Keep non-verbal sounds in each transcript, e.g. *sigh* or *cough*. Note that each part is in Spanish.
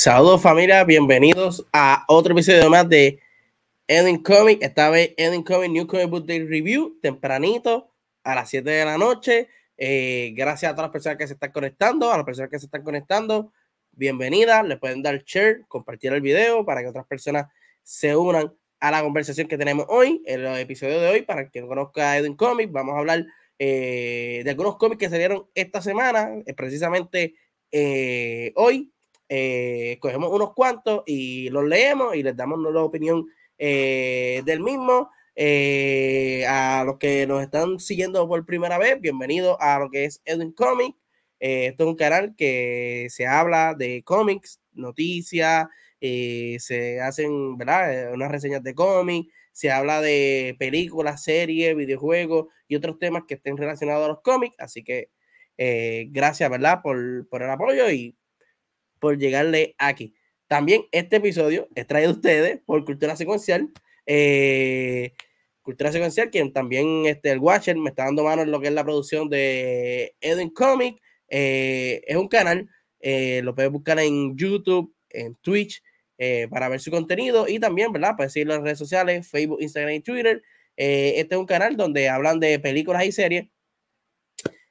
Saludos familia, bienvenidos a otro episodio más de Edwin Comic, esta vez Edwin Comic New Comic Book Day Review, tempranito, a las 7 de la noche. Eh, gracias a todas las personas que se están conectando, a las personas que se están conectando, bienvenidas, le pueden dar share, compartir el video para que otras personas se unan a la conversación que tenemos hoy, en el episodio de hoy, para quien no conozca Edwin Comic, vamos a hablar eh, de algunos cómics que salieron esta semana, eh, precisamente hoy, eh, cogemos unos cuantos y los leemos y les damos la opinión eh, del mismo. Eh, a los que nos están siguiendo por primera vez, bienvenidos a lo que es Edwin Comic. esto es un canal que se habla de cómics, noticias, se hacen ¿verdad? unas reseñas de cómics, se habla de películas, series, videojuegos y otros temas que estén relacionados a los cómics. Así que gracias, ¿verdad? Por, por el apoyo y por llegarle aquí. También este episodio es traído a ustedes por Cultura Secuencial. Eh, Cultura Secuencial, quien también este, el Watcher me está dando mano en lo que es la producción de Edwin Comic. Eh, es un canal, eh, lo puedes buscar en YouTube, en Twitch, para ver su contenido y también, ¿verdad? Puedes seguirlo en redes sociales, Facebook, Instagram y Twitter. este es un canal donde hablan de películas y series.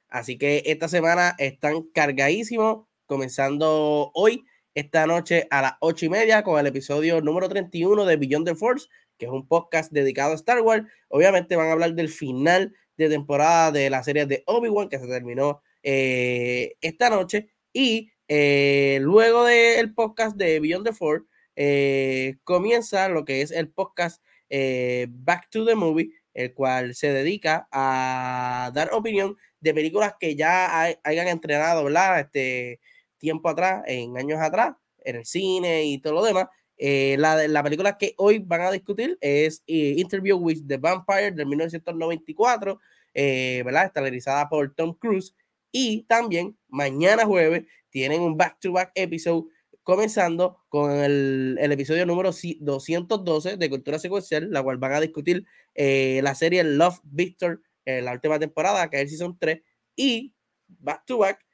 Así que esta semana están cargadísimos comenzando hoy, esta noche a las ocho y media, con el episodio número 31 de Beyond the Force, que es un podcast dedicado a Star Wars. Obviamente van a hablar del final de temporada de la serie de Obi-Wan, que se terminó eh, esta noche. Y eh, luego del podcast de Beyond the Force, eh, comienza lo que es el podcast Back to the Movie, el cual se dedica a dar opinión de películas que ya hayan entrenado, ¿verdad? Este, tiempo atrás, en años atrás, en el cine y todo lo demás. Eh, la, la película que hoy van a discutir es eh, Interview with the Vampire del 1994, eh, ¿verdad? Está realizada por Tom Cruise. Y también mañana jueves tienen un back-to-back episode comenzando con el, el, episodio número 212 de Cultura Secuencial, la cual van a discutir la serie Love Victor, la última temporada, que es el Season 3, y back-to-back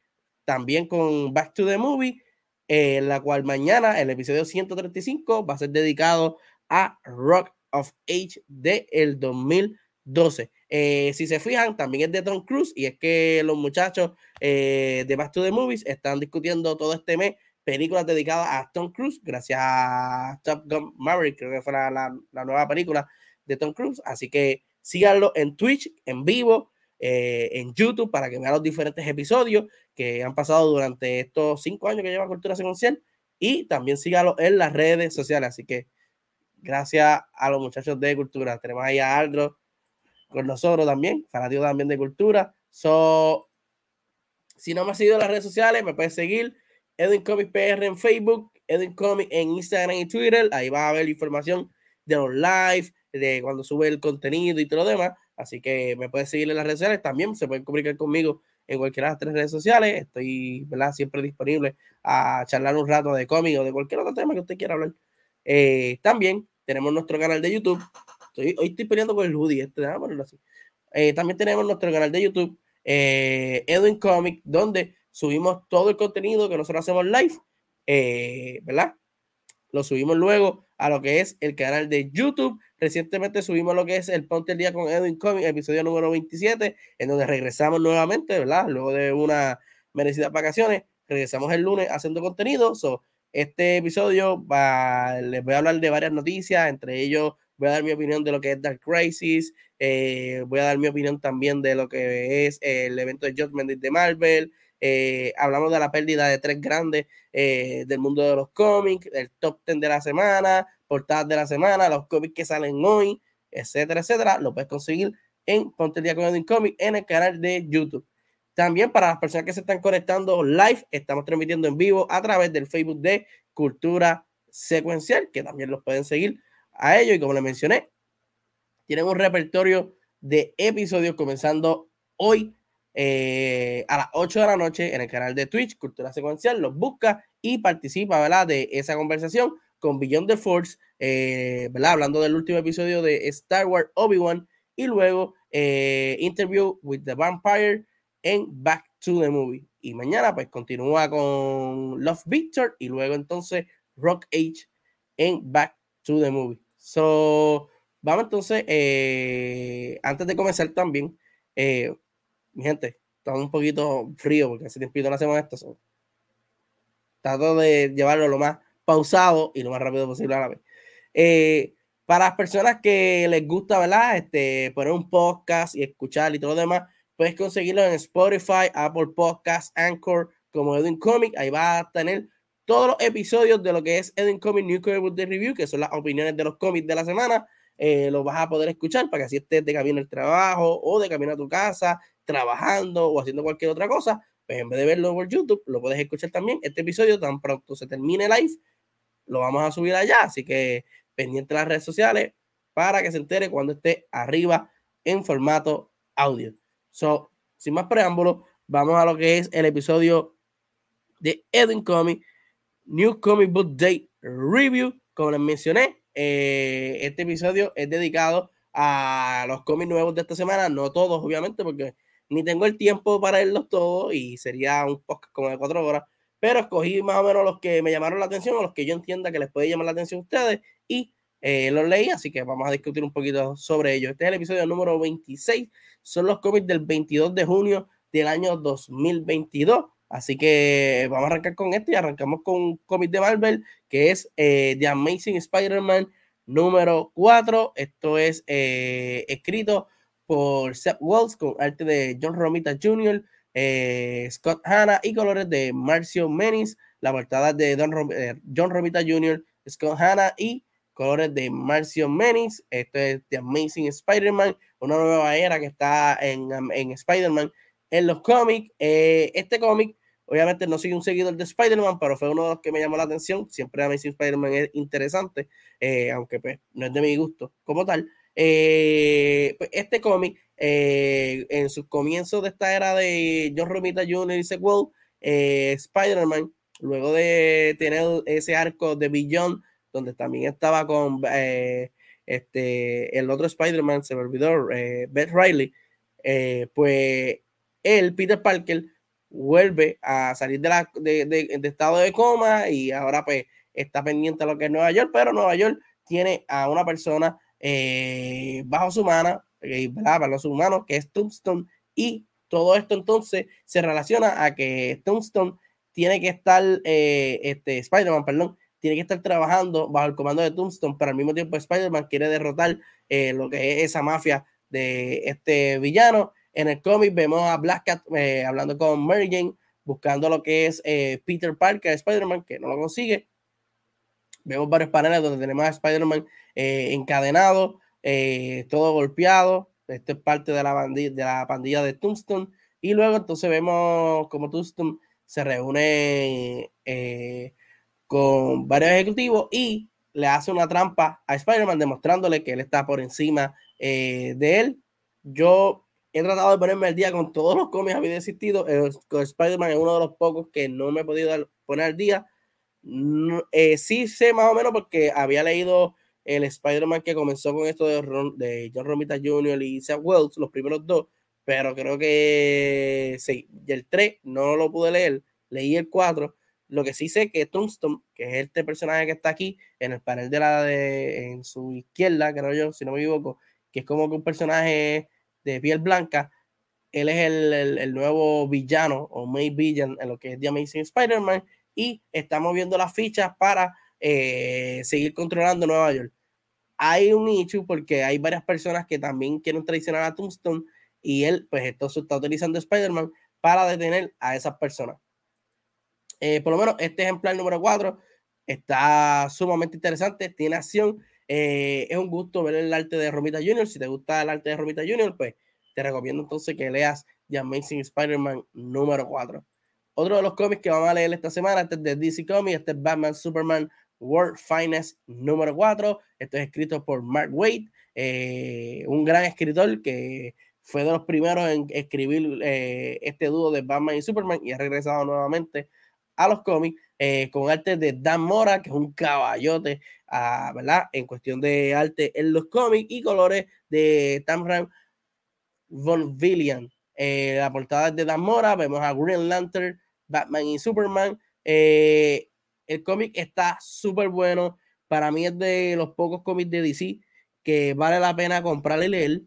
también con Back to the Movie, en la cual mañana el episodio 135 va a ser dedicado a Rock of Age de el 2012. Eh, si se fijan, también es de Tom Cruise y es que los muchachos eh, de Back to the Movies están discutiendo todo este mes películas dedicadas a Tom Cruise, gracias a Top Gun Maverick, creo que fue la, la nueva película de Tom Cruise. Así que síganlo en Twitch, en vivo, eh, en YouTube para que vean los diferentes episodios que han pasado durante estos cinco años que lleva Cultura Secuencial y también sígalo en las redes sociales. Así que gracias a los muchachos de Cultura. Tenemos ahí a Aldro con nosotros también, fanático también de Cultura. So, si no me has seguido en las redes sociales, me puedes seguir Edwin Comics PR en Facebook, Edwin Comics en Instagram y Twitter. Ahí vas a ver información de los live, de cuando sube el contenido y todo lo demás. Así que me puedes seguir en las redes sociales. También se pueden comunicar conmigo en cualquiera de las tres redes sociales. Estoy ¿verdad? siempre disponible a charlar un rato de cómic o de cualquier otro tema que usted quiera hablar. Eh, también tenemos nuestro canal de YouTube. Hoy estoy peleando con el hoodie. Este, así. Eh, también tenemos nuestro canal de YouTube, eh, Edwin Comic, donde subimos todo el contenido que nosotros hacemos live. ¿Verdad? Lo subimos luego a lo que es el canal de YouTube. Recientemente subimos lo que es el Ponte el Día con Edwin Comic, episodio número 27, en donde regresamos nuevamente, ¿verdad? Luego de una merecida vacaciones, regresamos el lunes haciendo contenido. So, este episodio les voy a hablar de varias noticias, entre ellos voy a dar mi opinión de lo que es Dark Crisis, eh, voy a dar mi opinión también de lo que es el evento de Judgment de Marvel, Eh, hablamos de la pérdida de tres grandes eh, del mundo de los cómics, el top 10 de la semana, portadas de la semana, los cómics que salen hoy, etcétera, etcétera. Lo puedes conseguir en Ponte el Día con Edwin Comic en el canal de YouTube. También para las personas que se están conectando live, estamos transmitiendo en vivo a través del Facebook de Cultura Secuencial, que también los pueden seguir a ellos. Y como les mencioné, tienen un repertorio de episodios comenzando hoy eh, a las 8 de la noche en el canal de Twitch, Cultura Secuencial. Los busca y participa ¿verdad? de esa conversación con Beyond the Force, eh, ¿verdad? hablando del último episodio de Star Wars Obi-Wan y luego eh, Interview with the Vampire en Back to the Movie. Y mañana pues continúa con Love Victor y luego entonces Rock Age en Back to the Movie. So, vamos entonces, antes de comenzar también, mi gente, está un poquito frío porque hace tiempo no hacemos esto. So. Trato de llevarlo lo más pausado y lo más rápido posible a la vez. Eh, para las personas que les gusta, ¿verdad? Este, poner un podcast y escuchar y todo lo demás, puedes conseguirlo en Spotify, Apple Podcasts, Anchor, como Edwin Comic. Ahí va a tener todos los episodios de lo que es Edwin Comic New Comic Book Review, que son las opiniones de los cómics de la semana. Eh, lo vas a poder escuchar para que así estés de camino al trabajo o de camino a tu casa, trabajando o haciendo cualquier otra cosa. Pues en vez de verlo por YouTube, lo puedes escuchar también. Este episodio, tan pronto se termine live, lo vamos a subir allá. Así que pendiente de las redes sociales para que se entere cuando esté arriba en formato audio. So, sin más preámbulos, vamos a lo que es el episodio de Edwin Comic, New Comic Book Day Review. Como les mencioné, eh, este episodio es dedicado a los cómics nuevos de esta semana, no todos, obviamente, porque ni tengo el tiempo para verlos todos y sería un podcast como de cuatro horas, pero escogí más o menos los que me llamaron la atención o los que yo entienda que les puede llamar la atención a ustedes y eh, los leí, así que vamos a discutir un poquito sobre ello. Este es el episodio número 26, son los cómics del 22 de junio del año 2022. Así que vamos a arrancar con esto y arrancamos con un cómic de Marvel que es eh, The Amazing Spider-Man número 4. Esto es eh, escrito por Seth Wells con arte de John Romita Jr., Scott Hanna y colores de Marcio Menis. La portada de Don John Romita Jr., Scott Hanna y colores de Marcio Menis. Esto es The Amazing Spider-Man, una nueva era que está en, en Spider-Man en los cómics. Eh, este cómic, obviamente, no soy un seguidor de Spider-Man, pero fue uno de los que me llamó la atención. Siempre Amazing Spider-Man es interesante, eh, aunque pues, no es de mi gusto como tal. Eh, pues, este cómic, en sus comienzos de esta era de John Romita Jr. y Sequel, Spider-Man, luego de tener ese arco de Beyond donde también estaba con eh, este, el otro Spider-Man, se me olvidó, eh, Beth Riley, eh, pues él, Peter Parker, vuelve a salir de, la, de, estado de coma y ahora pues está pendiente a lo que es Nueva York, pero Nueva York tiene a una persona bajo su mano, Bajo su mano, que es Tombstone, y todo esto entonces se relaciona a que Tombstone tiene que estar, este, Spider-Man, perdón, tiene que estar trabajando bajo el comando de Tombstone, pero al mismo tiempo Spider-Man quiere derrotar eh, lo que es esa mafia de este villano. En el cómic vemos a Black Cat eh, hablando con Mary Jane, buscando lo que es eh, Peter Parker, Spider-Man, que no lo consigue. Vemos varios paneles donde tenemos a Spider-Man encadenado, todo golpeado. Esto es parte de la, de la pandilla de Tombstone. Y luego entonces vemos como Tombstone se reúne con varios ejecutivos y le hace una trampa a Spider-Man demostrándole que él está por encima eh, de él. Yo he tratado de ponerme al día con todos los cómics había existido. Eh, Spider-Man es uno de los pocos que no me he podido poner al día. Eh, sí sé más o menos porque había leído el Spider-Man que comenzó con esto de, de John Romita Jr. y Seth Wells, los primeros dos, pero creo que sí, y el 3 no lo pude leer, leí el 4 lo que sí sé que Tombstone, que es este personaje que está aquí en el panel de la de en su izquierda, creo yo, si no me equivoco, que es como que un personaje de piel blanca, él es el, nuevo villano o main villain en lo que es The Amazing Spider-Man y estamos viendo las fichas para eh, seguir controlando Nueva York. Hay un issue porque hay varias personas que también quieren traicionar a Tombstone y él, pues, esto se está utilizando Spider-Man para detener a esas personas. Eh, por lo menos este ejemplar número 4 está sumamente interesante, tiene acción. Eh, es un gusto ver el arte de Romita Jr. Si te gusta el arte de Romita Jr., pues te recomiendo entonces que leas The Amazing Spider-Man número 4. Otro de los cómics que vamos a leer esta semana, este es de DC Comics, este es Batman Superman World Finest número 4. Esto es escrito por Mark Waid, eh, un gran escritor que fue de los primeros en escribir eh, este dúo de Batman y Superman y ha regresado nuevamente a los cómics eh, con arte de Dan Mora, que es un caballote, ah, ¿verdad? En cuestión de arte en los cómics y colores de Tamram Von Villian. la portada de Dan Mora, vemos a Green Lantern, Batman y Superman. El cómic está súper bueno. Para mí es de los pocos cómics de DC que vale la pena comprar y leer.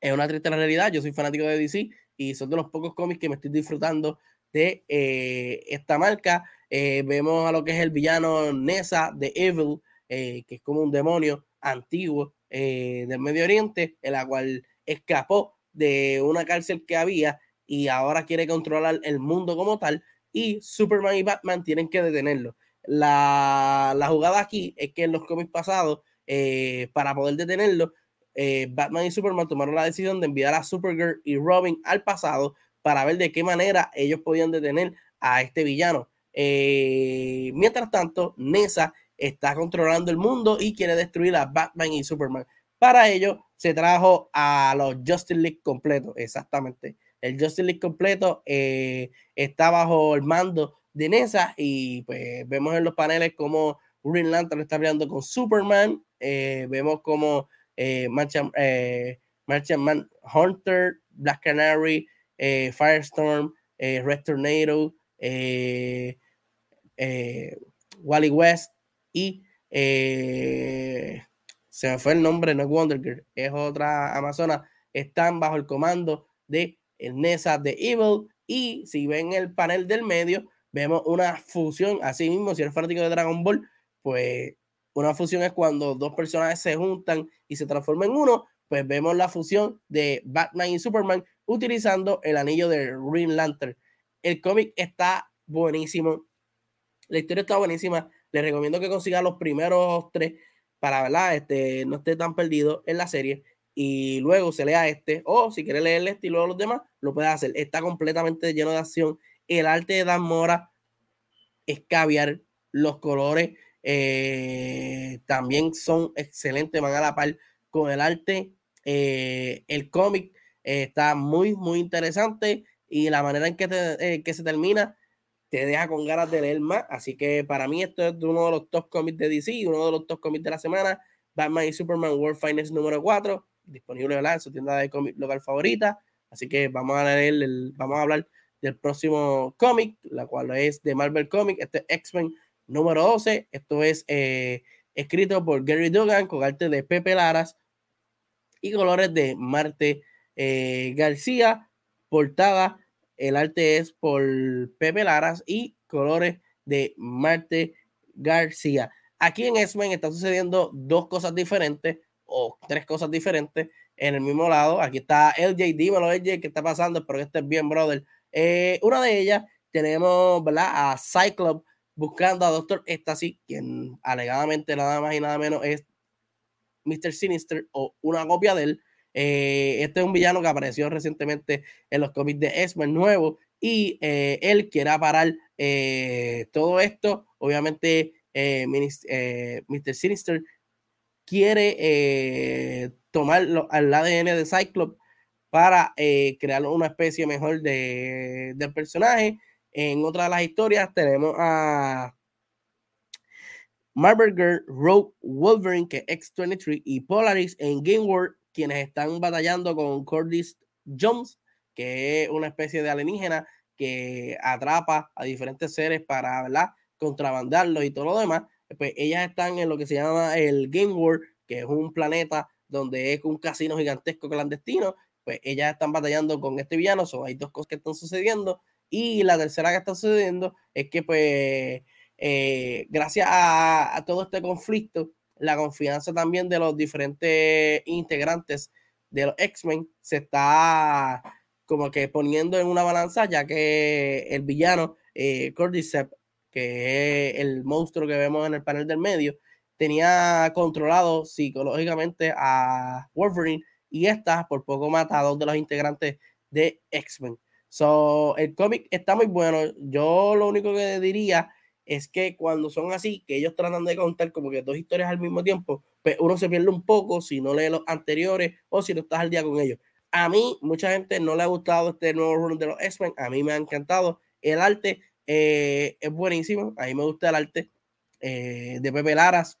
Es una triste realidad. Yo soy fanático de DC y son de los pocos cómics que me estoy disfrutando de eh, esta marca. Eh, vemos a lo que es el villano Nessa de Evil, eh, que es como un demonio antiguo del Medio Oriente, en la cual escapó de una cárcel que había y ahora quiere controlar el mundo como tal. Y Superman y Batman tienen que detenerlo. La, jugada aquí es que en los cómics pasados eh, para poder detenerlo, eh, Batman y Superman tomaron la decisión de enviar a Supergirl y Robin al pasado para ver de qué manera ellos podían detener a este villano. Eh, mientras tanto, Nessa está controlando el mundo y quiere destruir a Batman y Superman. Para ello, se trajo a los Justice League completos, exactamente. El Justice League completo está bajo el mando de Nessa y pues vemos en los paneles cómo Green Lantern está peleando con Superman, eh, vemos como eh, eh, Man Hunter, Black Canary, eh, Firestorm, Red Tornado, Wally West y se me fue el nombre, no es Wonder Girl, es otra Amazona, están bajo el comando de el Nessa de Evil y si ven el panel del medio, vemos una fusión, así mismo, si eres fanático de Dragon Ball, pues una fusión es cuando dos personajes se juntan y se transforman en uno, pues vemos la fusión de Batman y Superman utilizando el anillo de Green Lantern. El cómic está buenísimo. La historia está buenísima. Les recomiendo que consigan los primeros tres para ¿verdad? Este, no esté tan perdido en la serie. Y luego se lea este. O si quiere leer este y luego los demás, lo puede hacer. Está completamente lleno de acción. El arte de Dan Mora es caviar. Los colores eh, también son excelentes, van a la par con el arte. Eh, el cómic eh, está muy, muy interesante y la manera en que, se termina te deja con ganas de leer más. Así que para mí esto es uno de los top cómics de DC, uno de los top cómics de la semana. Batman y Superman World Finest número 4, disponible en su tienda de cómic local favorita. Así que vamos a leer, el, vamos a hablar del próximo cómic, la cual es de Marvel Comics, este X-Men número 12. Esto es eh, escrito por Gary Dugan con arte de Pepe Laras y colores de Marte eh, García. Portada, el arte es por Pepe Laras y colores de Marte García. Aquí en X-Men está sucediendo dos cosas diferentes o tres cosas diferentes en el mismo lado. Aquí está LJ, dímelo LJ, ¿qué está pasando? Espero que estés bien, brother. Eh, una de ellas tenemos ¿verdad? a Cyclops buscando a Doctor Ecstasy, quien alegadamente nada más y nada menos es Mr. Sinister o una copia de él. Eh, este es un villano que apareció recientemente en los cómics de X-Men nuevo y eh, él quiere parar todo esto. Obviamente, Mr. Sinister quiere tomar al ADN de Cyclops para crear una especie mejor de, del personaje. En otra de las historias tenemos a Marvel Girl, Rogue Wolverine, que es X23, y Polaris en Game World, quienes están batallando con Cordis Jones, que es una especie de alienígena que atrapa a diferentes seres para ¿verdad? contrabandarlos y todo lo demás. Pues ellas están en lo que se llama el Game World, que es un planeta donde es un casino gigantesco clandestino. Pues ellas están batallando con este villano. So, hay dos cosas que están sucediendo. Y la tercera que está sucediendo es que, pues, eh, gracias a, todo este conflicto, la confianza también de los diferentes integrantes de los X-Men se está como que poniendo en una balanza, ya que el villano eh, Cordyceps, que es el monstruo que vemos en el panel del medio, tenía controlado psicológicamente a Wolverine y esta por poco mata a dos de los integrantes de X-Men. So, el cómic está muy bueno. Yo lo único que diría es que cuando son así, que ellos tratan de contar como que dos historias al mismo tiempo, pues uno se pierde un poco si no lee los anteriores o si no estás al día con ellos. A mí, mucha gente no le ha gustado este nuevo run de los X-Men. A mí me ha encantado. El arte eh, es buenísimo. A mí me gusta el arte eh, de Pepe Laras.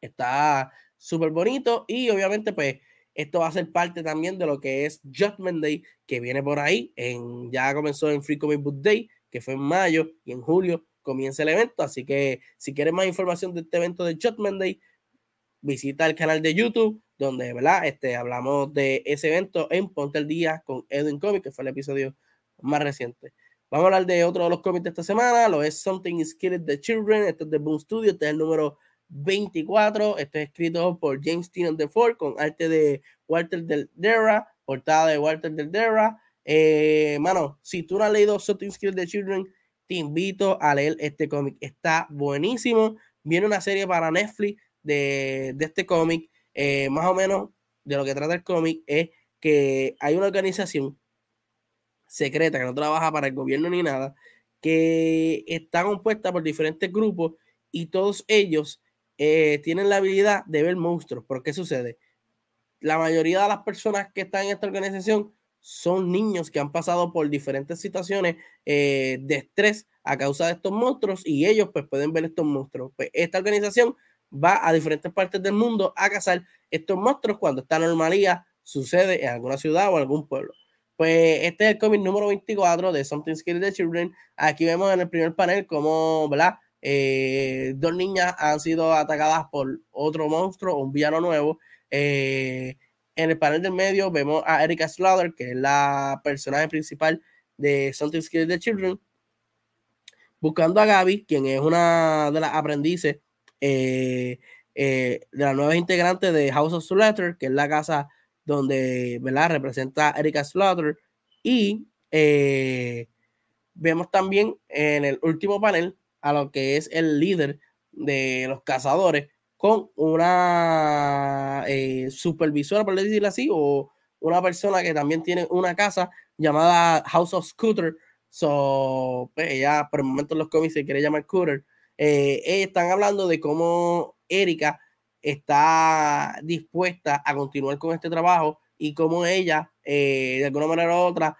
Está súper bonito. Y obviamente, pues, esto va a ser parte también de lo que es Judgment Day, que viene por ahí. En, ya comenzó en Free Comic Book Day, que fue en mayo, y en julio comienza el evento. Así que si quieres más información de este evento de Judgment Day, visita el canal de YouTube, donde ¿verdad? Este, hablamos de ese evento en Ponte el Día con Edwin Comics, que fue el episodio más reciente. Vamos a hablar de otro de los cómics de esta semana, lo es Something is Killing the Children, este es de Boom Studio, este es el número 24, este es escrito por James Tynion de con arte de Walter Del Dera, portada de Walter Del Dera. Eh, mano, si tú no has leído Something is Killing the Children, te invito a leer este cómic, está buenísimo. Viene una serie para Netflix de, este cómic, eh, más o menos de lo que trata el cómic, es que hay una organización secreta que no trabaja para el gobierno ni nada, que está compuesta por diferentes grupos y todos ellos eh, tienen la habilidad de ver monstruos. ¿Por qué sucede? La mayoría de las personas que están en esta organización son niños que han pasado por diferentes situaciones eh, de estrés a causa de estos monstruos y ellos pues pueden ver estos monstruos. Pues, esta organización va a diferentes partes del mundo a cazar estos monstruos cuando esta normalidad sucede en alguna ciudad o algún pueblo. Pues este es el cómic número 24 de Something Scary the Children. Aquí vemos en el primer panel cómo, ¿verdad? Eh, dos niñas han sido atacadas por otro monstruo, un villano nuevo. Eh, en el panel del medio vemos a Erika Slaughter, que es la personaje principal de Something Scary the Children, buscando a Gaby, quien es una de las aprendices eh, de las nuevas integrantes de House of Slaughter, que es la casa donde ¿verdad? representa Erika Slaughter. Y eh, vemos también en el último panel a lo que es el líder de los cazadores con una supervisora, por decirlo así, o una persona que también tiene una casa llamada House of Scooter. So, pues, ella por el momento en los cómics se quiere llamar Scooter. Eh, están hablando de cómo Erika está dispuesta a continuar con este trabajo y cómo ella, eh, de alguna manera u otra,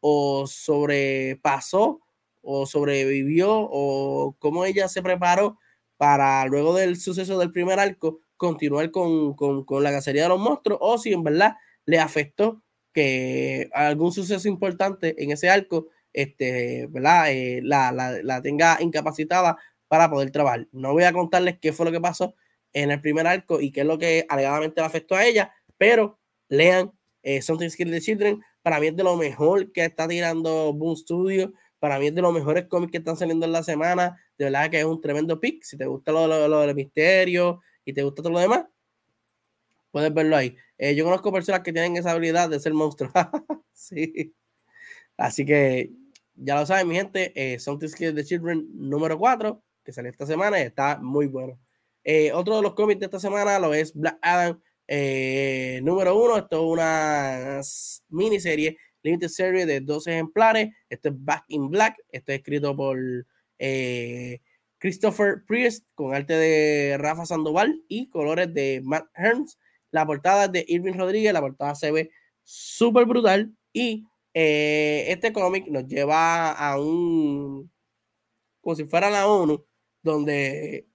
o sobrepasó o sobrevivió o cómo ella se preparó para luego del suceso del primer arco continuar con, con, la cacería de los monstruos o si en verdad le afectó que algún suceso importante en ese arco este, ¿verdad? Eh, la, la, la, tenga incapacitada para poder trabajar. No voy a contarles qué fue lo que pasó en el primer arco y qué es lo que alegadamente le afectó a ella, pero lean eh, Something Skill the Children. Para mí es de lo mejor que está tirando Boom Studio. Para mí es de los mejores cómics que están saliendo en la semana. De verdad que es un tremendo pick. Si te gusta lo, lo, del misterio y te gusta todo lo demás, puedes verlo ahí. Eh, yo conozco personas que tienen esa habilidad de ser monstruos. *laughs* sí. Así que ya lo saben, mi gente. Eh, Something Skill the Children número 4 que salió esta semana y está muy bueno. Eh, otro de los cómics de esta semana lo es Black Adam eh, número uno. Esto es una miniserie, limited serie de 12 ejemplares. Esto es Back in Black. Esto es escrito por eh, Christopher Priest con arte de Rafa Sandoval y colores de Matt Herms. La portada de Irving Rodríguez. La portada se ve súper brutal y este cómic nos lleva a un como si fuera la ONU donde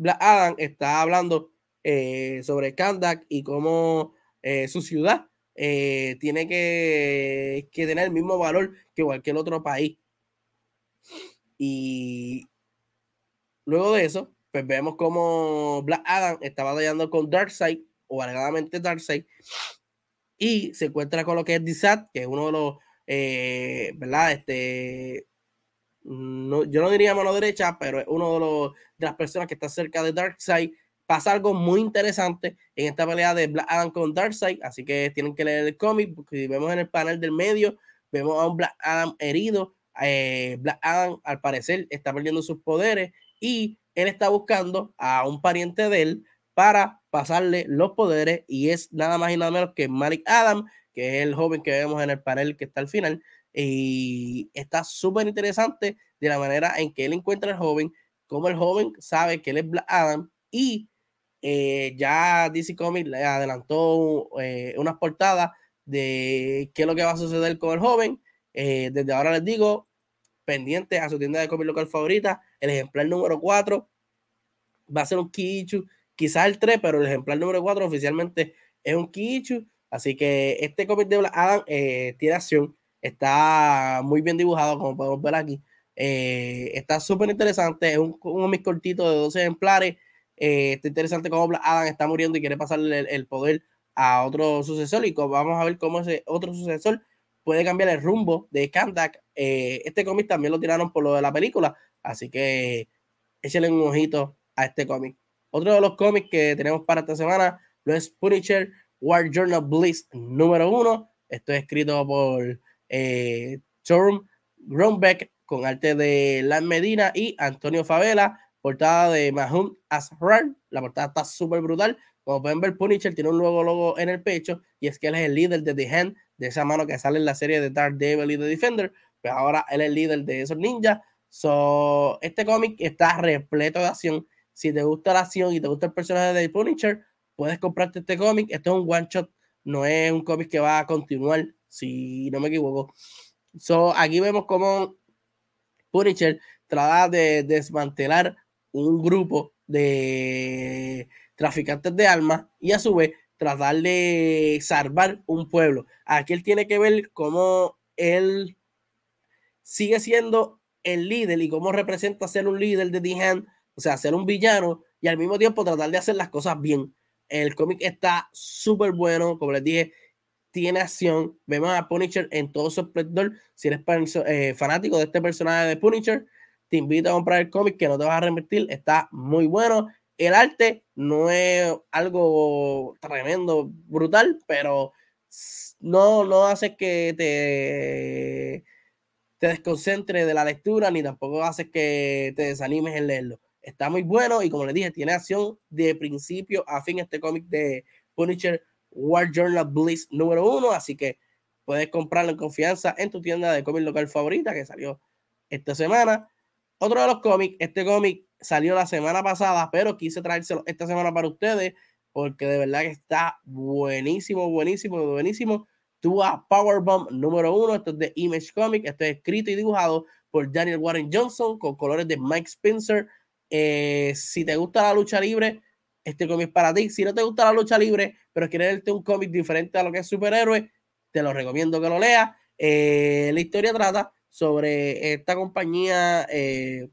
Black Adam está hablando eh, sobre Kandak y cómo eh, su ciudad eh, tiene que, tener el mismo valor que cualquier otro país. Y luego de eso, pues vemos cómo Black Adam está batallando con Darkseid, o alegadamente Darkseid, y se encuentra con lo que es Dizat, que es uno de los, ¿verdad? Este, no, yo no diría mano derecha, pero es uno de, los, las personas que está cerca de Darkseid. Pasa algo muy interesante en esta pelea de Black Adam con Darkseid, así que tienen que leer el cómic, porque si vemos en el panel del medio, vemos a un Black Adam herido, eh, Black Adam al parecer está perdiendo sus poderes y él está buscando a un pariente de él para pasarle los poderes y es nada más y nada menos que Malik Adam, que es el joven que vemos en el panel que está al final y está súper interesante de la manera en que él encuentra al joven, como el joven sabe que él es Black Adam y eh, ya DC Comics le adelantó eh, unas portadas de qué es lo que va a suceder con el joven. Eh, desde ahora les digo, pendiente a su tienda de cómics local favorita, el ejemplar número 4 va a ser un Kichu, quizás el 3, pero el ejemplar número 4 oficialmente es un Kichu. Así que este cómic de Black Adam tiene acción, está muy bien dibujado, como podemos ver aquí. está súper interesante, es un, un cómic cortito de 12 ejemplares eh, está interesante cómo Adam está muriendo y quiere pasarle el, poder a otro sucesor y vamos a ver cómo ese otro sucesor puede cambiar el rumbo de Kandak. Eh, este cómic también lo tiraron por lo de la película, así que échenle un ojito a este cómic. Otro de los cómics que tenemos para esta semana lo es Punisher War Journal Bliss número uno. Esto es escrito por eh, Torm con arte de Lan Medina y Antonio Favela portada de Mahmoud Asrar. La portada está súper brutal. Como pueden ver, Punisher tiene un nuevo logo en el pecho y es que él es el líder de The Hand, de esa mano que sale en la serie de Dark Devil y The Defender. Pues ahora él es el líder de esos ninjas. So, este cómic está repleto de acción. Si te gusta la acción y te gusta el personaje de Punisher, puedes comprarte este cómic. Esto es un one shot, no es un cómic que va a continuar, si no me equivoco. So, aquí vemos cómo Punisher trata de desmantelar un grupo de traficantes de armas y a su vez tratar de salvar un pueblo. Aquí él tiene que ver cómo él sigue siendo el líder y cómo representa ser un líder de The o sea, ser un villano y al mismo tiempo tratar de hacer las cosas bien. El cómic está súper bueno, como les dije, tiene acción. Vemos a Punisher en todo su esplendor. Si eres eh, fanático de este personaje de Punisher, te invito a comprar el cómic que no te vas a arrepentir, está muy bueno. El arte no es algo tremendo, brutal, pero no, no hace que te, te desconcentre de la lectura, ni tampoco hace que te desanimes en leerlo. Está muy bueno y como les dije, tiene acción de principio a fin este cómic de Punisher War Journal Bliss número uno, así que puedes comprarlo en confianza en tu tienda de cómic local favorita que salió esta semana. Otro de los cómics, este cómic salió la semana pasada, pero quise traérselo esta semana para ustedes porque de verdad que está buenísimo, buenísimo, buenísimo. Tuvo a Powerbomb número uno, esto es de Image Comic, esto es escrito y dibujado por Daniel Warren Johnson con colores de Mike Spencer. Eh, si te gusta la lucha libre, este cómic para ti. Si no te gusta la lucha libre, pero quieres leerte un cómic diferente a lo que es superhéroe, te lo recomiendo que lo leas. Eh, la historia trata sobre esta compañía eh,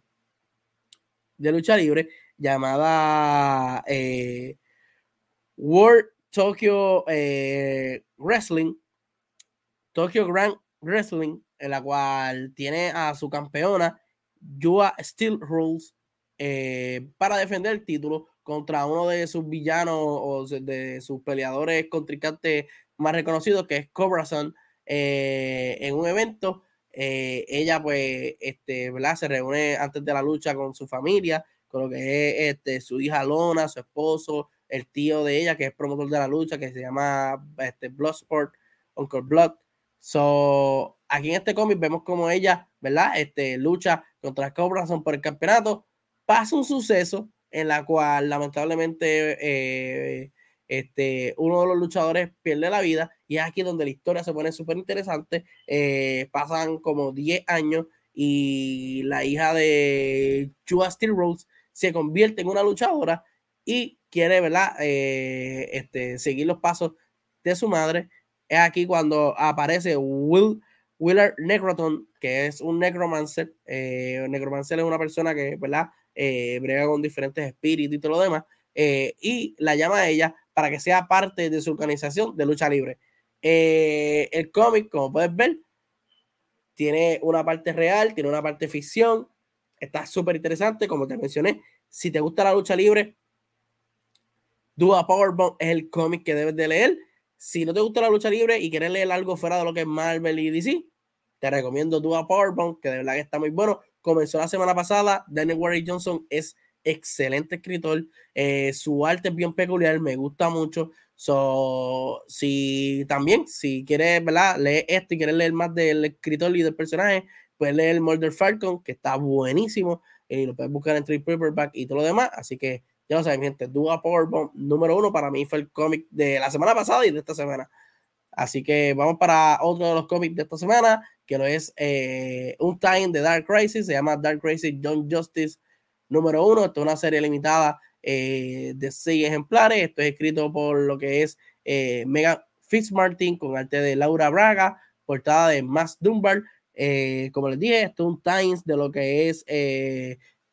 de lucha libre llamada eh, World Tokyo Wrestling, Tokyo Grand Wrestling, en la cual tiene a su campeona Yua Steel Rules para defender el título contra uno de sus villanos o de sus peleadores contrincantes más reconocidos, que es Cobra Sun, en un evento eh, ella pues, este, ¿verdad? Se reúne antes de la lucha con su familia, con lo que es este, su hija Lona, su esposo, el tío de ella, que es promotor de la lucha, que se llama este, Bloodsport, Uncle Blood. So, aquí en este cómic vemos como ella, ¿verdad? Este, lucha contra Cobrazón por el campeonato. Pasa un suceso en la cual lamentablemente eh, este, uno de los luchadores pierde la vida y es aquí donde la historia se pone súper interesante. Eh, pasan como 10 años y la hija de Chua Steel Rose se convierte en una luchadora y quiere, ¿verdad? Eh, este, seguir los pasos de su madre. Es aquí cuando aparece Will, Willard Necroton, que es un necromancer. Necromancer es una persona que, ¿verdad? Brega con diferentes espíritus y todo lo demás. y la llama a ella para que sea parte de su organización de lucha libre. Eh, el cómic, como puedes ver, tiene una parte real, tiene una parte ficción. Está súper interesante, como te mencioné. Si te gusta la lucha libre, Dua Powerbomb es el cómic que debes de leer. Si no te gusta la lucha libre y quieres leer algo fuera de lo que es Marvel y DC, te recomiendo Dua Powerbomb, que de verdad que está muy bueno. Comenzó la semana pasada. Daniel Warren Johnson es excelente escritor. Eh, su arte es bien peculiar, me gusta mucho. So, si también, si quieres, ¿verdad? Leer esto y quieres leer más del escritor y del personaje, puedes leer Murder Falcon, que está buenísimo. Y lo puedes buscar en Trade Paperback y todo lo demás. Así que ya lo saben, gente. Dua Powerbomb número uno para mí fue el cómic de la semana pasada y de esta semana. Así que vamos para otro de los cómics de esta semana, que lo es eh, un time de Dark Crisis. Se llama Dark Crisis John Justice número uno. Esto es una serie limitada eh, de seis ejemplares. Esto es escrito por lo que es eh, Megan Fitzmartin con arte de Laura Braga, portada de Max Dunbar. Eh, como les dije, esto es un Times de lo que es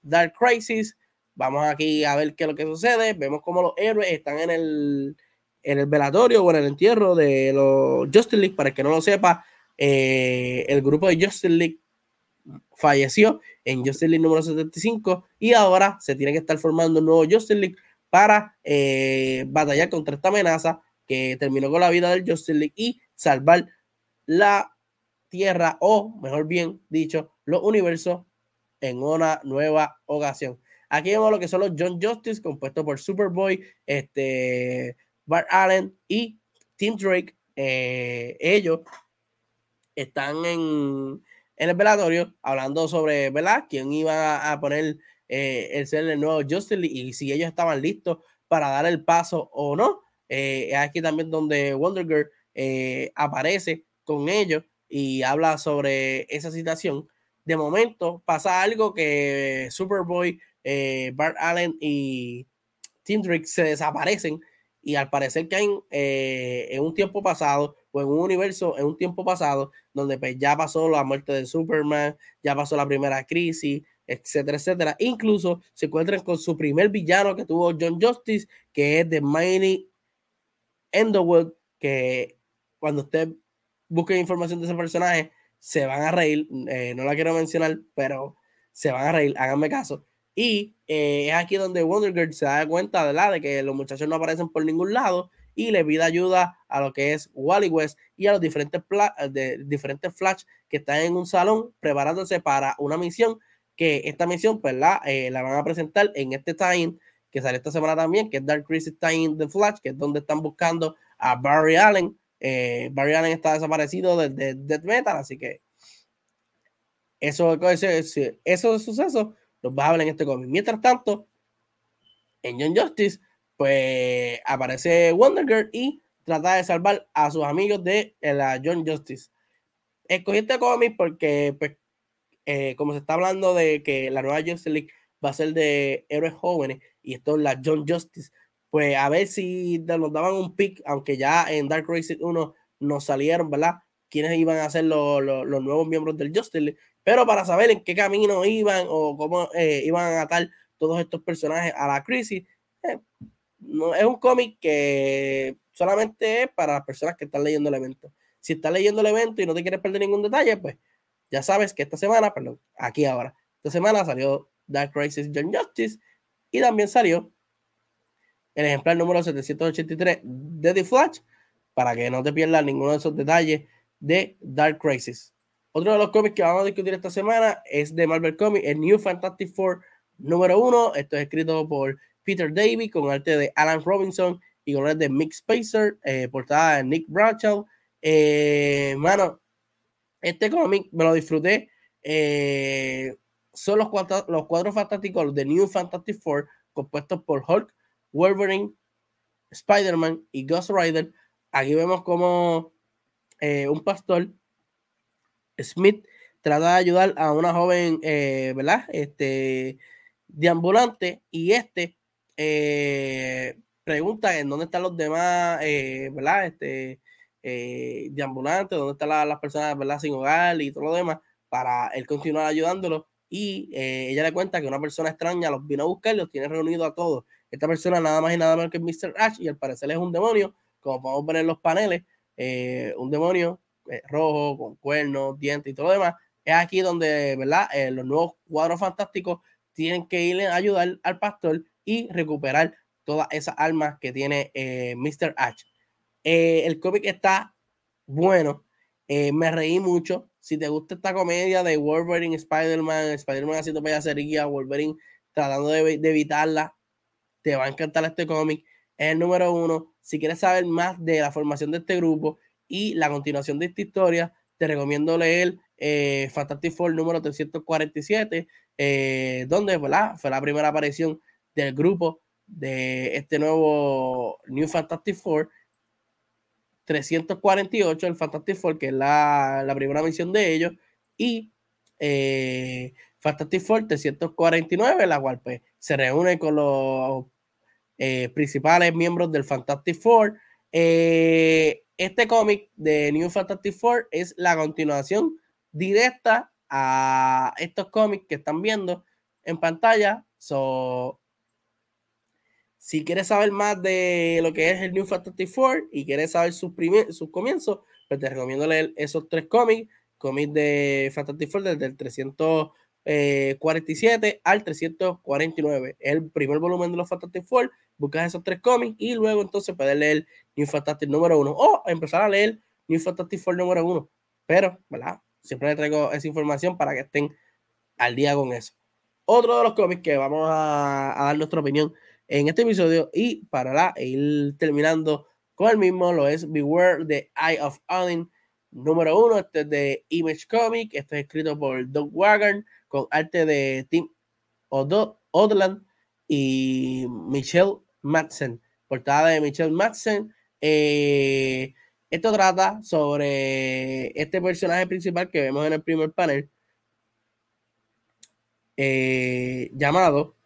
Dark Crisis. Vamos aquí a ver qué es lo que sucede. Vemos cómo los héroes están en el, en el velatorio o en el entierro de los Justice League. Para el que no lo sepa, el grupo de Justice League falleció en Justice League número 75 y ahora se tiene que estar formando un nuevo Justice League para eh, batallar contra esta amenaza que terminó con la vida del Justice League y salvar la Tierra o, mejor bien dicho, los universos en una nueva ocasión. Aquí vemos lo que son los John Justice, compuestos por Superboy, este, Bart Allen y Tim Drake. Eh, ellos están en, en el velatorio hablando sobre, ¿verdad? Quién iba a poner eh, el ser el nuevo Justin y si ellos estaban listos para dar el paso o no. Eh, aquí también donde Wonder Girl eh, aparece con ellos y habla sobre esa situación. De momento pasa algo que Superboy, Bart Allen y Tim Drake se desaparecen y al parecer caen en un tiempo pasado o en un universo, en un tiempo pasado, donde pues ya pasó la muerte de Superman, ya pasó la primera crisis, etcétera, etcétera. Incluso se encuentran con su primer villano que tuvo John Justice, que es The Mighty Enderwood, que cuando usted busque información de ese personaje, se van a reír. Eh, no la quiero mencionar, pero se van a reír, háganme caso. Y eh, es aquí donde Wonder Girl se da cuenta ¿verdad? de que los muchachos no aparecen por ningún lado y le pide ayuda a lo que es Wally West y a los diferentes, de, diferentes Flash que están en un salón preparándose para una misión que esta misión pues la, eh, la van a presentar en este time que sale esta semana también, que es Dark Crisis Time The Flash, que es donde están buscando a Barry Allen. Eh, Barry Allen está desaparecido desde de, Death Metal, así que eso, ese, esos sucesos los va a hablar en este cómic. Mientras tanto, en John Justice pues aparece Wonder Girl y trata de salvar a sus amigos de la John Justice. Escogí este cómic porque, pues, eh, como se está hablando de que la nueva Justice League va a ser de héroes jóvenes y esto es la John Justice, pues a ver si nos daban un pick, aunque ya en Dark Crisis 1 nos salieron, ¿verdad? Quiénes iban a ser los, nuevos miembros del Justice League, pero para saber en qué camino iban o cómo eh, iban a atar todos estos personajes a la crisis, eh, no es un cómic que solamente es para las personas que están leyendo el evento. Si estás leyendo el evento y no te quieres perder ningún detalle, pues ya sabes que esta semana, perdón, aquí ahora, esta semana salió Dark Crisis John Justice y también salió el ejemplar número 783 de The Flash para que no te pierdas ninguno de esos detalles de Dark Crisis. Otro de los cómics que vamos a discutir esta semana es de Marvel Comics, el New Fantastic Four número uno. Esto es escrito por Peter Davy con arte de Alan Robinson y con arte de Mick Spacer, eh, portada de Nick Bradshaw. Eh, mano, este cómic me lo disfruté. Eh, son los cuatro, los cuadros fantásticos de New Fantastic Four, compuestos por Hulk, Wolverine, Spider-Man y Ghost Rider. Aquí vemos como un pastor, Smith, trata de ayudar a una joven, ¿verdad? Este, deambulante y este eh, pregunta en dónde están los demás, eh, ¿verdad? Este, eh, deambulantes, dónde están las personas, ¿verdad? Sin hogar y todo lo demás, para él continuar ayudándolo. Y eh, ella le cuenta que una persona extraña los vino a buscar y los tiene reunidos a todos. Esta persona nada más y nada menos que Mr. Ash y al parecer es un demonio, como podemos ver en los paneles, un demonio rojo, con cuernos, dientes y todo lo demás. Es aquí donde, ¿verdad? los nuevos cuadros fantásticos tienen que ir a ayudar al pastor y recuperar todas esas armas que tiene eh, Mr. H. Eh, el cómic está bueno, eh, me reí mucho. Si te gusta esta comedia de Wolverine, Spider-Man, Spider-Man haciendo payasería, Wolverine tratando de, evitarla, te va a encantar este cómic. Es el número uno. Si quieres saber más de la formación de este grupo y la continuación de esta historia, te recomiendo leer eh, Fantastic Four número 347, eh, donde fue la primera aparición del grupo de este nuevo New Fantastic Four. 348, el Fantastic Four, que es la, primera misión de ellos, y eh, Fantastic Four 349, la cual pues, se reúne con los eh, principales miembros del Fantastic Four. Eh, este cómic de New Fantastic Four es la continuación directa a estos cómics que están viendo en pantalla. So, si quieres saber más de lo que es el New Fantastic Four y quieres saber sus, sus comienzos, pues te recomiendo leer esos tres cómics. Cómics de Fantastic Four desde el 347 al 349. El primer volumen de los Fantastic Four buscas esos tres cómics y luego entonces puedes leer New Fantastic número uno o empezar a leer New Fantastic Four número uno. Pero, ¿verdad? Siempre les traigo esa información para que estén al día con eso. Otro de los cómics que vamos a, dar nuestra opinión en este episodio y para ir terminando con el mismo lo es Beware the Eye of Odin número uno. Este es de Image Comic. Este es escrito por Doug Wagon con arte de Tim Odland y Michelle Madsen, portada de Michelle Madsen. Eh, esto trata sobre este personaje principal que vemos en el primer panel, eh, llamado,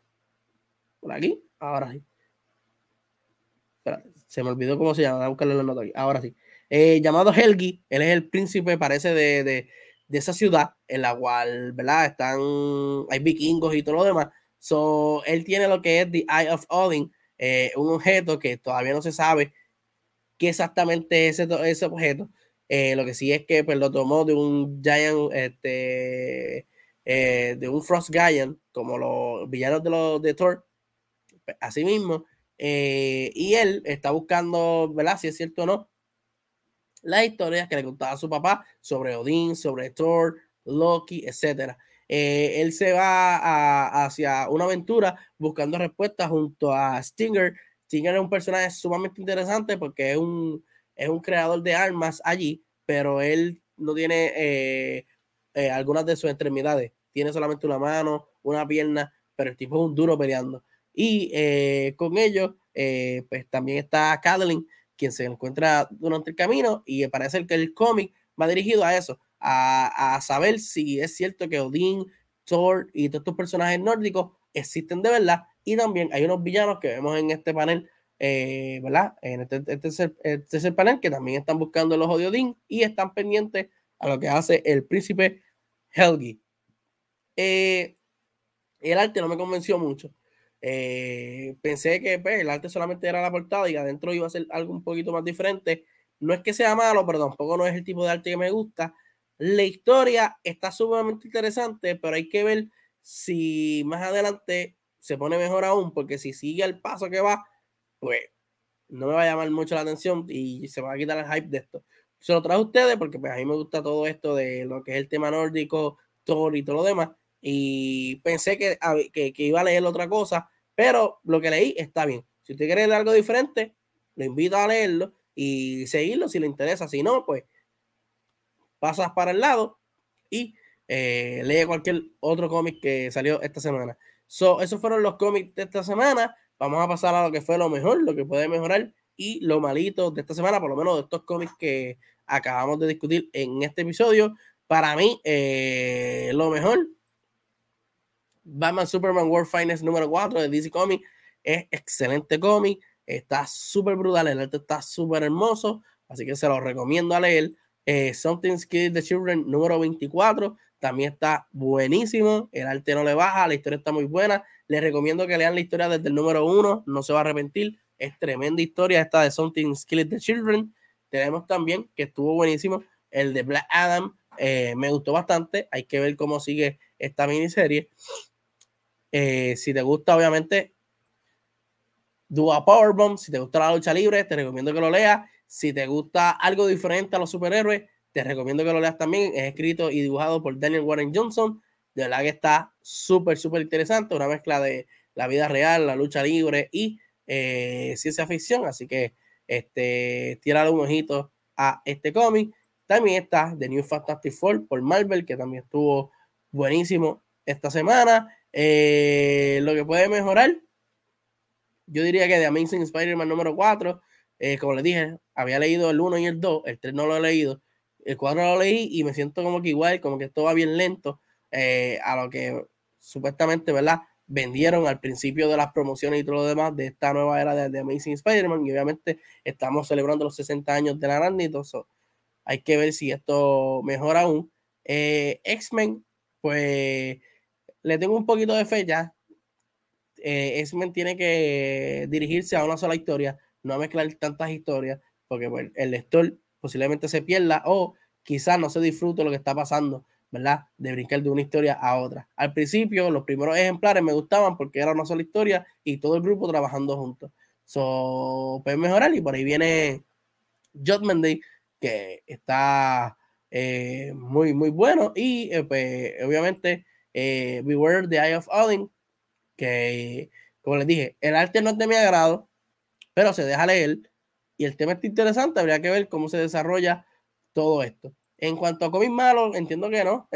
por aquí, ahora sí. se me olvidó cómo se llama, voy a buscarle la ahora sí. Eh, llamado Helgi, él es el príncipe, parece, de, de, esa ciudad en la cual, ¿verdad? Están, hay vikingos y todo lo demás. So, él tiene lo que es The Eye of Odin, eh, un objeto que todavía no se sabe qué exactamente es ese, ese objeto. Eh, lo que sí es que pues, lo tomó de un Giant, este, de un Frost Giant, como los villanos de, los, de Thor, así mismo. y él está buscando, ¿verdad? Si es cierto o no, las historias que le contaba a su papá sobre Odín, sobre Thor, Loki, etcétera. Eh, él se va hacia una aventura buscando respuestas junto a Stinger. Stinger es un personaje sumamente interesante porque es un, es un creador de armas allí, pero él no tiene eh, eh, algunas de sus extremidades. Tiene solamente una mano, una pierna, pero el tipo es un duro peleando. Y con ellos, pues también está Kathleen, quien se encuentra durante el camino, y parece que el cómic va dirigido a eso, a, saber si es cierto que Odín, Thor y todos estos personajes nórdicos existen de verdad. Y también hay unos villanos que vemos en este panel, eh, ¿verdad? En este, este, el, panel que también están buscando el ojo de Odín y están pendientes a lo que hace el príncipe Helgi. Eh, el arte no me convenció mucho. Eh, pensé que pues, el arte solamente era la portada y adentro iba a ser algo un poquito más diferente. No es que sea malo, pero tampoco no es el tipo de arte que me gusta. La historia está sumamente interesante, pero hay que ver si más adelante se pone mejor aún, porque si sigue el paso que va, pues no me va a llamar mucho la atención y se va a quitar el hype de esto. Se lo trajo a ustedes porque pues a mí me gusta todo esto de lo que es el tema nórdico, Thor y todo lo demás. Y pensé que, que, iba a leer otra cosa, pero lo que leí está bien. Si usted quiere leer algo diferente, lo invito a leerlo y seguirlo si le interesa. Si no, pues pasas para el lado y eh, lee cualquier otro cómic que salió esta semana. So, esos fueron los cómics de esta semana. Vamos a pasar a lo que fue lo mejor, lo que puede mejorar y lo malito de esta semana, por lo menos de estos cómics que acabamos de discutir en este episodio. Para mí, eh, lo mejor, Batman Superman World Finest número 4 de DC Comics es excelente cómic, está súper brutal, el arte está súper hermoso, así que se lo recomiendo a leer. Eh, Something Skills the Children número 24 también está buenísimo. El arte no le baja, la historia está muy buena. Les recomiendo que lean la historia desde el número 1, no se va a arrepentir. Es tremenda historia esta de Something Skills the Children. Tenemos también que estuvo buenísimo el de Black Adam. Eh, me gustó bastante. Hay que ver cómo sigue esta miniserie. Eh, si te gusta, obviamente, Dua Powerbomb. Si te gusta la lucha libre, te recomiendo que lo leas. Si te gusta algo diferente a los superhéroes, te recomiendo que lo leas también. Es escrito y dibujado por Daniel Warren Johnson. De verdad que está súper, súper interesante. Una mezcla de la vida real, la lucha libre y eh, ciencia ficción. Así que este, un ojito a este cómic. También está The New Fantastic Four por Marvel, que también estuvo buenísimo esta semana. Eh, lo que puede mejorar, yo diría que The Amazing Spider-Man número 4, eh, como les dije, había leído el 1 y el 2, el 3 no lo he leído, el 4 lo leí y me siento como que igual, como que esto va bien lento eh, a lo que supuestamente, ¿verdad? Vendieron al principio de las promociones y todo lo demás de esta nueva era de The Amazing Spider-Man y obviamente estamos celebrando los 60 años de la Grandito, hay que ver si esto mejora aún. Eh, X-Men, pues le tengo un poquito de fe ya. Eh, X-Men tiene que dirigirse a una sola historia, no mezclar tantas historias, porque pues, el lector posiblemente se pierda o quizás no se disfrute lo que está pasando, ¿verdad? De brincar de una historia a otra. Al principio, los primeros ejemplares me gustaban porque era una sola historia y todo el grupo trabajando juntos. So, pueden mejorar y por ahí viene Judgment Day, que está eh, muy, muy bueno. Y eh, pues, obviamente, eh, Beware the Eye of Odin, que, como les dije, el arte no es de mi agrado, pero se deja leer. Y el tema está interesante, habría que ver cómo se desarrolla todo esto. En cuanto a cómics malos, entiendo que no.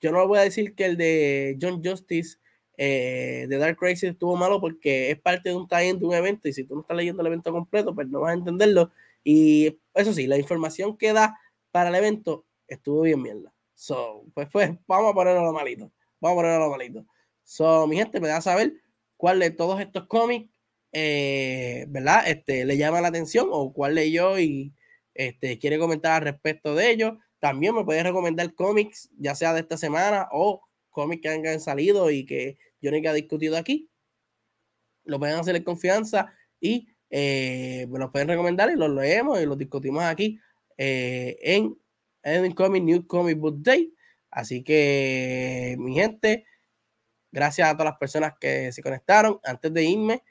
yo no voy a decir que el de John Justice de Dark Crisis estuvo malo porque es parte de un tie de un evento y si tú no estás leyendo el evento completo, pues no vas a entenderlo. Y eso sí, la información que da para el evento estuvo bien mierda. So, pues, pues, vamos a ponerlo lo malito. Vamos a ponerlo lo malito. So, mi gente, me da a saber cuál de todos estos cómics, eh, ¿verdad? Este, le llama la atención o cuál leyó y este, quiere comentar al respecto de ellos. También me puede recomendar cómics, ya sea de esta semana o cómics que hayan salido y que yo que ha discutido aquí. Lo pueden hacer en confianza y eh, me los pueden recomendar y los leemos y los discutimos aquí eh, en en Comic New Comic Book Day. Así que, mi gente, gracias a todas las personas que se conectaron. Antes de irme,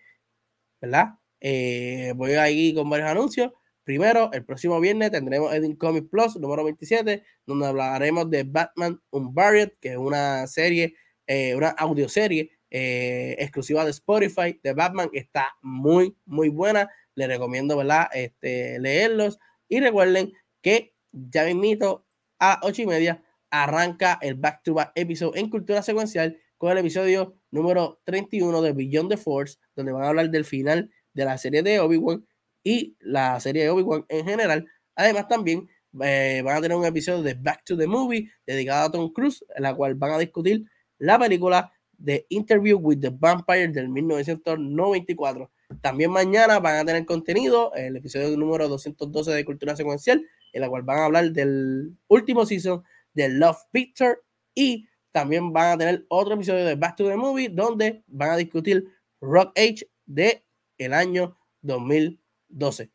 ¿verdad? Eh, voy a ir con varios anuncios. Primero, el próximo viernes tendremos Edin Comic Plus número 27, donde hablaremos de Batman Unburied, que es una serie, eh, una audioserie eh, exclusiva de Spotify de Batman. Está muy, muy buena. Les recomiendo, ¿verdad? Este, leerlos. Y recuerden que ya invito a ocho y media arranca el back to back episodio en cultura secuencial con el episodio número 31 de Beyond the Force, donde van a hablar del final de la serie de Obi-Wan y la serie de Obi-Wan en general. Además, también eh, van a tener un episodio de Back to the Movie dedicado a Tom Cruise, en la cual van a discutir la película de Interview with the Vampire del 1994. También mañana van a tener contenido, el episodio número 212 de Cultura Secuencial, en la cual van a hablar del último season de Love Picture y también van a tener otro episodio de Back to the Movie donde van a discutir Rock Age de el año 2012.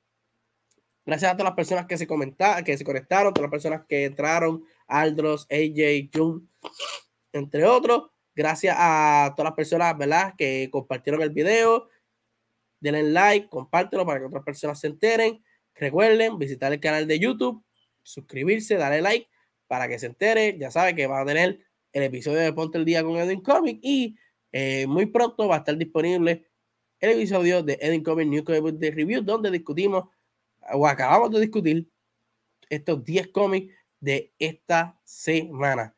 Gracias a todas las personas que se comentaron, que se conectaron, todas las personas que entraron, Aldros, AJ, Jun, entre otros. Gracias a todas las personas, ¿verdad? Que compartieron el video. Denle like, compártelo para que otras personas se enteren. Recuerden visitar el canal de YouTube, suscribirse, darle like para que se entere. Ya sabe que va a tener el episodio de Ponte el Día con Edwin Comic y eh, muy pronto va a estar disponible el episodio de Edwin Comic New Comic Book Review, donde discutimos o acabamos de discutir estos 10 cómics de esta semana.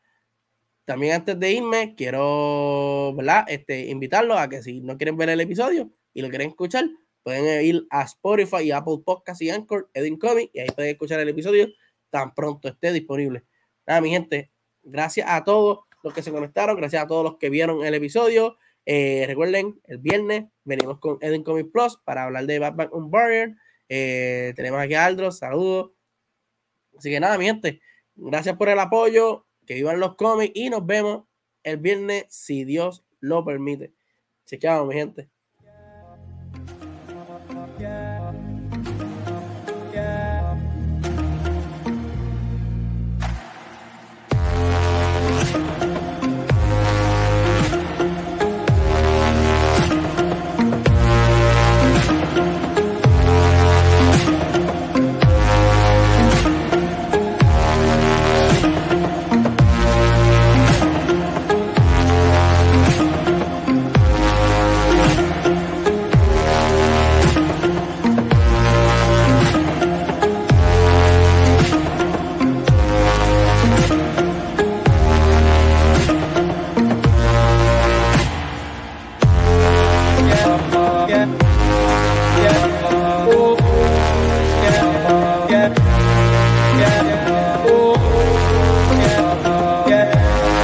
También antes de irme, quiero. Este, invitarlos a que si no quieren ver el episodio y lo quieren escuchar, pueden ir a Spotify y Apple Podcast y Anchor, Edwin Comic, y ahí pueden escuchar el episodio tan pronto esté disponible. Nada, mi gente, gracias a todos los que se conectaron, gracias a todos los que vieron el episodio. Eh, recuerden, el viernes venimos con Edwin Comic Plus para hablar de Batman Unburied. Eh, tenemos aquí a Aldros, saludos. Así que nada, mi gente, gracias por el apoyo, que vivan los cómics y nos vemos el viernes si Dios lo permite. Chequeamos, mi gente.